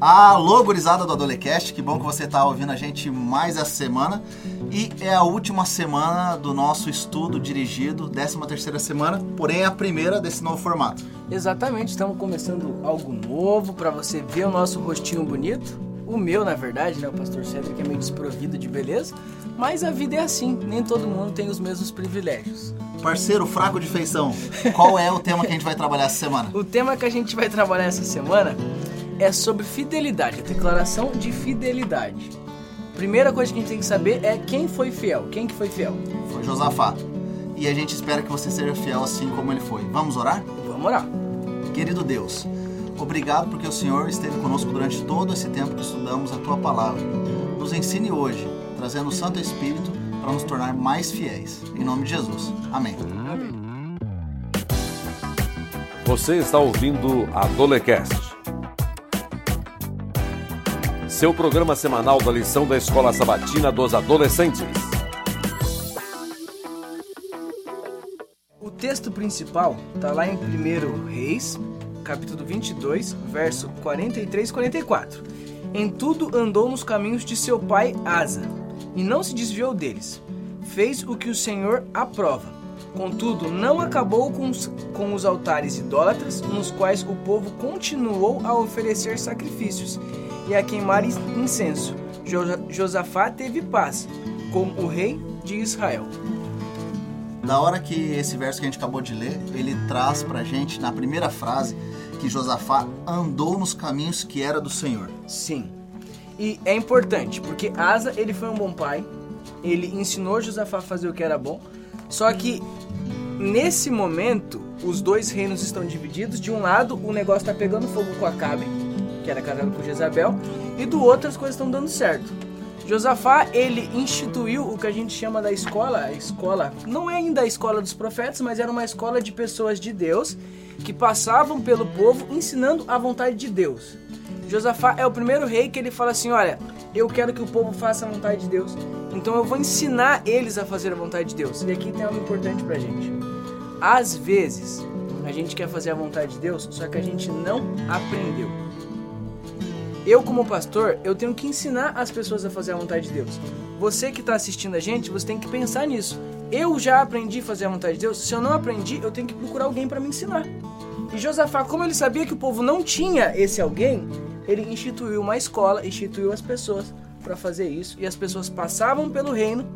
Alô, gurizada do Adolecast, que bom que você está ouvindo a gente mais essa semana. E é a última semana do nosso estudo dirigido, 13 terceira semana, porém é a primeira desse novo formato. Exatamente, estamos começando algo novo para você ver o nosso rostinho bonito. O meu, na verdade, né? O pastor Cedric é meio desprovido de beleza, mas a vida é assim, nem todo mundo tem os mesmos privilégios. Parceiro fraco de feição, qual é o tema que a gente vai trabalhar essa semana? O tema que a gente vai trabalhar essa semana é sobre fidelidade, a declaração de fidelidade. Primeira coisa que a gente tem que saber é quem foi fiel. Quem que foi fiel? Foi Josafá. E a gente espera que você seja fiel assim como ele foi. Vamos orar? Vamos orar. Querido Deus, obrigado porque o Senhor esteve conosco durante todo esse tempo que estudamos a tua palavra. Nos ensine hoje, trazendo o Santo Espírito para nos tornar mais fiéis. Em nome de Jesus. Amém. Você está ouvindo a Dolecast seu programa semanal da lição da Escola Sabatina dos Adolescentes. O texto principal está lá em 1 Reis, capítulo 22, verso 43 e 44. Em tudo andou nos caminhos de seu pai Asa, e não se desviou deles. Fez o que o Senhor aprova. Contudo, não acabou com os, com os altares idólatras, nos quais o povo continuou a oferecer sacrifícios e a queimar incenso. Josafá teve paz com o rei de Israel. Da hora que esse verso que a gente acabou de ler, ele traz pra gente na primeira frase que Josafá andou nos caminhos que era do Senhor. Sim. E é importante, porque Asa, ele foi um bom pai, ele ensinou Josafá a fazer o que era bom, só que nesse momento os dois reinos estão divididos. De um lado, o negócio está pegando fogo com Acabe, que era casado com Jezabel, e do outro as coisas estão dando certo. Josafá, ele instituiu o que a gente chama da escola, a escola, não é ainda a escola dos profetas, mas era uma escola de pessoas de Deus que passavam pelo povo ensinando a vontade de Deus. Josafá é o primeiro rei que ele fala assim: Olha, eu quero que o povo faça a vontade de Deus, então eu vou ensinar eles a fazer a vontade de Deus. E aqui tem algo importante pra gente. Às vezes, a gente quer fazer a vontade de Deus, só que a gente não aprendeu. Eu, como pastor, eu tenho que ensinar as pessoas a fazer a vontade de Deus. Você que está assistindo a gente, você tem que pensar nisso. Eu já aprendi a fazer a vontade de Deus. Se eu não aprendi, eu tenho que procurar alguém para me ensinar. E Josafá, como ele sabia que o povo não tinha esse alguém, ele instituiu uma escola, instituiu as pessoas para fazer isso. E as pessoas passavam pelo reino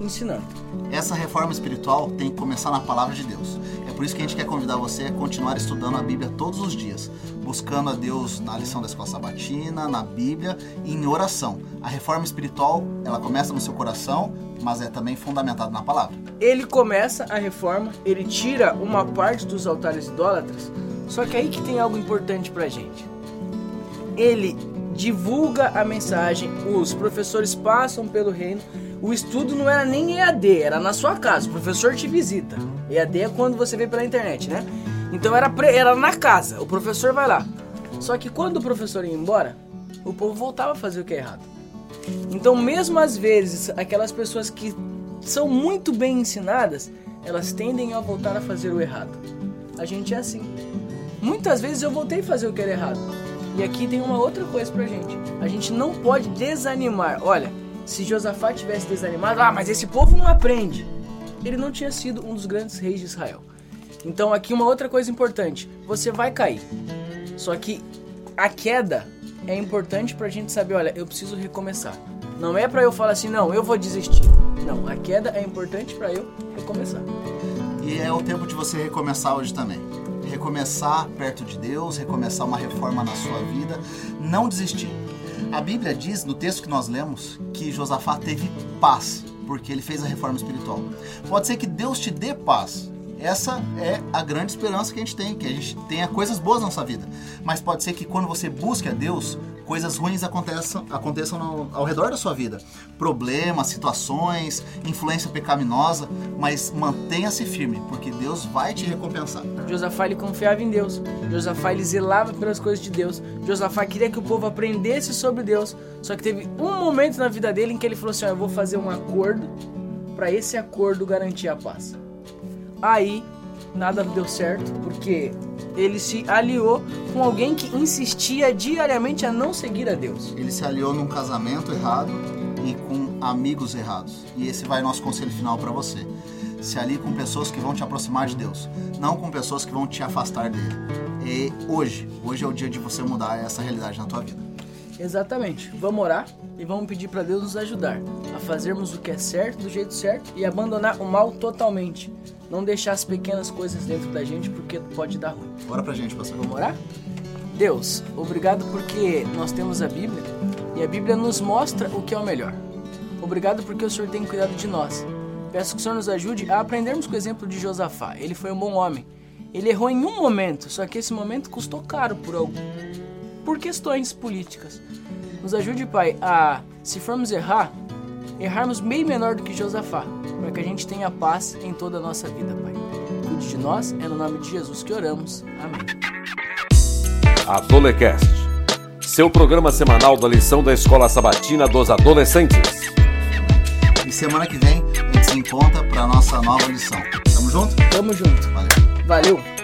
ensinando. Essa reforma espiritual tem que começar na palavra de Deus. Por isso que a gente quer convidar você a continuar estudando a Bíblia todos os dias, buscando a Deus na lição da escola sabatina, na Bíblia e em oração. A reforma espiritual, ela começa no seu coração, mas é também fundamentada na palavra. Ele começa a reforma, ele tira uma parte dos altares idólatras, só que aí que tem algo importante pra gente. Ele divulga a mensagem, os professores passam pelo reino, o estudo não era nem EAD, era na sua casa, o professor te visita. EAD é quando você vê pela internet, né? Então era, era na casa, o professor vai lá. Só que quando o professor ia embora, o povo voltava a fazer o que é errado. Então, mesmo às vezes, aquelas pessoas que são muito bem ensinadas, elas tendem a voltar a fazer o errado. A gente é assim. Muitas vezes eu voltei a fazer o que era errado. E aqui tem uma outra coisa pra gente. A gente não pode desanimar. Olha, se Josafá tivesse desanimado, ah, mas esse povo não aprende. Ele não tinha sido um dos grandes reis de Israel. Então aqui uma outra coisa importante, você vai cair. Só que a queda é importante pra gente saber, olha, eu preciso recomeçar. Não é pra eu falar assim, não, eu vou desistir. Não, a queda é importante para eu recomeçar. E é o tempo de você recomeçar hoje também. Recomeçar perto de Deus, recomeçar uma reforma na sua vida, não desistir. A Bíblia diz, no texto que nós lemos, que Josafá teve paz, porque ele fez a reforma espiritual. Pode ser que Deus te dê paz. Essa é a grande esperança que a gente tem, que a gente tenha coisas boas na nossa vida. Mas pode ser que quando você busque a Deus, coisas ruins aconteçam, aconteçam no, ao redor da sua vida. Problemas, situações, influência pecaminosa, mas mantenha-se firme, porque Deus vai te recompensar. Josafá ele confiava em Deus. Josafá ele zelava pelas coisas de Deus. Josafá queria que o povo aprendesse sobre Deus. Só que teve um momento na vida dele em que ele falou assim: oh, "Eu vou fazer um acordo para esse acordo garantir a paz". Aí nada deu certo, porque ele se aliou com alguém que insistia diariamente a não seguir a Deus. Ele se aliou num casamento errado e com amigos errados. E esse vai nosso conselho final para você. Se alie com pessoas que vão te aproximar de Deus, não com pessoas que vão te afastar dele. E hoje, hoje é o dia de você mudar essa realidade na tua vida. Exatamente. Vamos orar e vamos pedir para Deus nos ajudar a fazermos o que é certo do jeito certo e abandonar o mal totalmente. Não deixar as pequenas coisas dentro da gente porque pode dar ruim. Bora pra gente, pastor. Vamos orar? Deus, obrigado porque nós temos a Bíblia e a Bíblia nos mostra o que é o melhor. Obrigado porque o Senhor tem cuidado de nós. Peço que o Senhor nos ajude a aprendermos com o exemplo de Josafá. Ele foi um bom homem. Ele errou em um momento, só que esse momento custou caro por algum, por questões políticas. Nos ajude, Pai, a, se formos errar, errarmos bem menor do que Josafá, para que a gente tenha paz em toda a nossa vida, Pai. Cuide de nós, é no nome de Jesus que oramos. Amém. Adolecast, seu programa semanal da lição da Escola Sabatina dos Adolescentes. E semana que vem a gente se encontra para nossa nova lição. Tamo junto? Tamo junto. Valeu. Valeu!